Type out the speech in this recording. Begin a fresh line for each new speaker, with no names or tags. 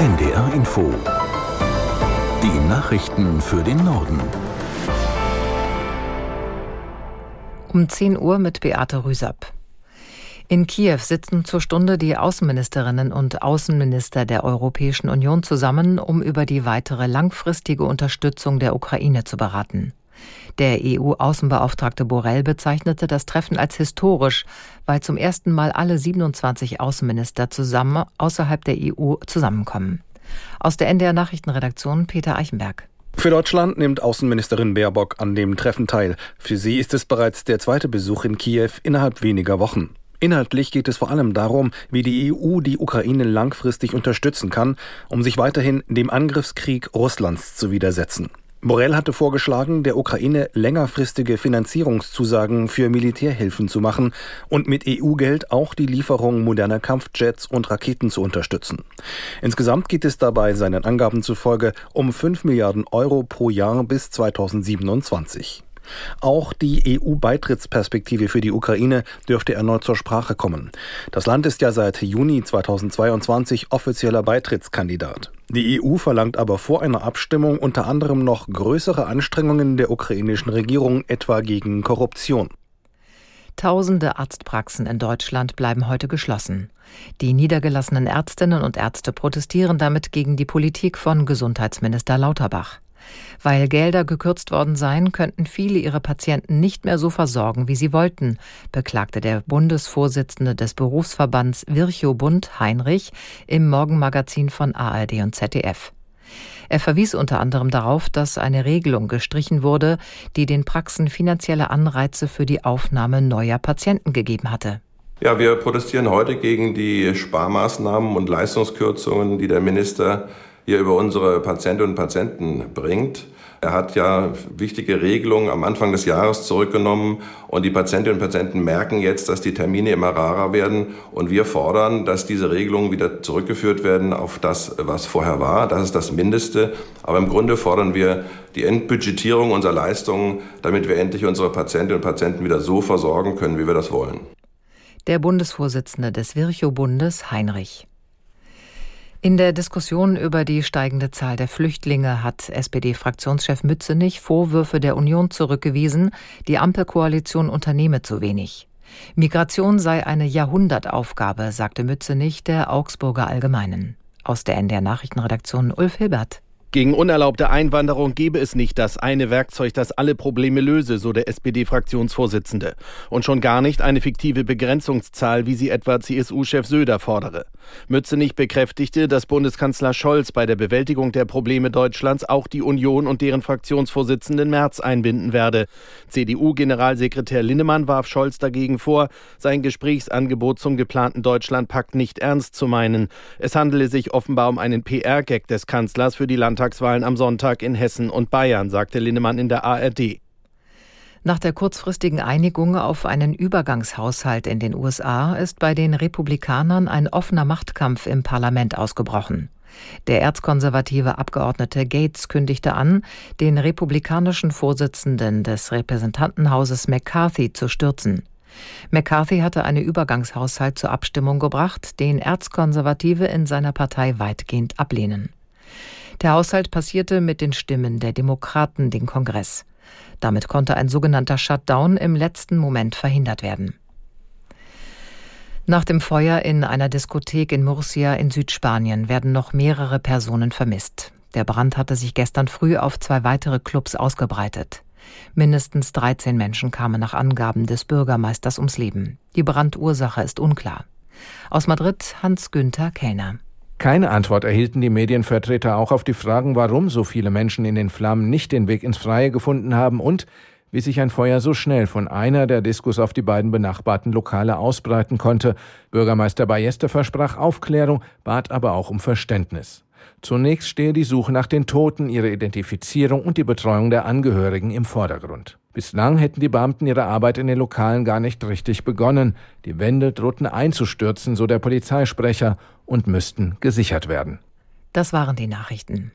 NDR Info. Die Nachrichten für den Norden.
Um 10 Uhr mit Beate Rüsapp. In Kiew sitzen zur Stunde die Außenministerinnen und Außenminister der Europäischen Union zusammen, um über die weitere langfristige Unterstützung der Ukraine zu beraten. Der EU-Außenbeauftragte Borrell bezeichnete das Treffen als historisch, weil zum ersten Mal alle 27 Außenminister zusammen außerhalb der EU zusammenkommen. Aus der NDR Nachrichtenredaktion Peter Eichenberg.
Für Deutschland nimmt Außenministerin Baerbock an dem Treffen teil. Für sie ist es bereits der zweite Besuch in Kiew innerhalb weniger Wochen. Inhaltlich geht es vor allem darum, wie die EU die Ukraine langfristig unterstützen kann, um sich weiterhin dem Angriffskrieg Russlands zu widersetzen. Borrell hatte vorgeschlagen, der Ukraine längerfristige Finanzierungszusagen für Militärhilfen zu machen und mit EU-Geld auch die Lieferung moderner Kampfjets und Raketen zu unterstützen. Insgesamt geht es dabei seinen Angaben zufolge um 5 Milliarden Euro pro Jahr bis 2027. Auch die EU-Beitrittsperspektive für die Ukraine dürfte erneut zur Sprache kommen. Das Land ist ja seit Juni 2022 offizieller Beitrittskandidat. Die EU verlangt aber vor einer Abstimmung unter anderem noch größere Anstrengungen der ukrainischen Regierung, etwa gegen Korruption.
Tausende Arztpraxen in Deutschland bleiben heute geschlossen. Die niedergelassenen Ärztinnen und Ärzte protestieren damit gegen die Politik von Gesundheitsminister Lauterbach. Weil Gelder gekürzt worden seien, könnten viele ihre Patienten nicht mehr so versorgen, wie sie wollten, beklagte der Bundesvorsitzende des Berufsverbands Virchow Bund Heinrich im Morgenmagazin von ARD und ZDF. Er verwies unter anderem darauf, dass eine Regelung gestrichen wurde, die den Praxen finanzielle Anreize für die Aufnahme neuer Patienten gegeben hatte.
Ja, wir protestieren heute gegen die Sparmaßnahmen und Leistungskürzungen, die der Minister hier über unsere Patientinnen und Patienten bringt. Er hat ja wichtige Regelungen am Anfang des Jahres zurückgenommen und die Patientinnen und Patienten merken jetzt, dass die Termine immer rarer werden und wir fordern, dass diese Regelungen wieder zurückgeführt werden auf das, was vorher war. Das ist das Mindeste. Aber im Grunde fordern wir die Endbudgetierung unserer Leistungen, damit wir endlich unsere Patientinnen und Patienten wieder so versorgen können, wie wir das wollen.
Der Bundesvorsitzende des Virchow-Bundes, Heinrich. In der Diskussion über die steigende Zahl der Flüchtlinge hat SPD-Fraktionschef Mützenich Vorwürfe der Union zurückgewiesen, die Ampelkoalition unternehme zu wenig. Migration sei eine Jahrhundertaufgabe, sagte Mützenich der Augsburger Allgemeinen. Aus der NDR Nachrichtenredaktion Ulf Hilbert.
Gegen unerlaubte Einwanderung gebe es nicht das eine Werkzeug, das alle Probleme löse, so der SPD-Fraktionsvorsitzende. Und schon gar nicht eine fiktive Begrenzungszahl, wie sie etwa CSU-Chef Söder fordere. Mützenich bekräftigte, dass Bundeskanzler Scholz bei der Bewältigung der Probleme Deutschlands auch die Union und deren Fraktionsvorsitzenden Merz einbinden werde. CDU-Generalsekretär Linnemann warf Scholz dagegen vor, sein Gesprächsangebot zum geplanten Deutschlandpakt nicht ernst zu meinen. Es handele sich offenbar um einen PR-Gag des Kanzlers für die Land Landtagswahlen am Sonntag in Hessen und Bayern, sagte Linnemann in der ARD.
Nach der kurzfristigen Einigung auf einen Übergangshaushalt in den USA ist bei den Republikanern ein offener Machtkampf im Parlament ausgebrochen. Der erzkonservative Abgeordnete Gates kündigte an, den republikanischen Vorsitzenden des Repräsentantenhauses McCarthy zu stürzen. McCarthy hatte einen Übergangshaushalt zur Abstimmung gebracht, den Erzkonservative in seiner Partei weitgehend ablehnen. Der Haushalt passierte mit den Stimmen der Demokraten den Kongress. Damit konnte ein sogenannter Shutdown im letzten Moment verhindert werden. Nach dem Feuer in einer Diskothek in Murcia in Südspanien werden noch mehrere Personen vermisst. Der Brand hatte sich gestern früh auf zwei weitere Clubs ausgebreitet. Mindestens 13 Menschen kamen nach Angaben des Bürgermeisters ums Leben. Die Brandursache ist unklar. Aus Madrid Hans-Günther Kellner.
Keine Antwort erhielten die Medienvertreter auch auf die Fragen, warum so viele Menschen in den Flammen nicht den Weg ins Freie gefunden haben und wie sich ein Feuer so schnell von einer der Diskus auf die beiden benachbarten Lokale ausbreiten konnte. Bürgermeister Ballester versprach Aufklärung, bat aber auch um Verständnis. Zunächst stehe die Suche nach den Toten, ihre Identifizierung und die Betreuung der Angehörigen im Vordergrund. Bislang hätten die Beamten ihre Arbeit in den Lokalen gar nicht richtig begonnen. Die Wände drohten einzustürzen, so der Polizeisprecher, und müssten gesichert werden.
Das waren die Nachrichten.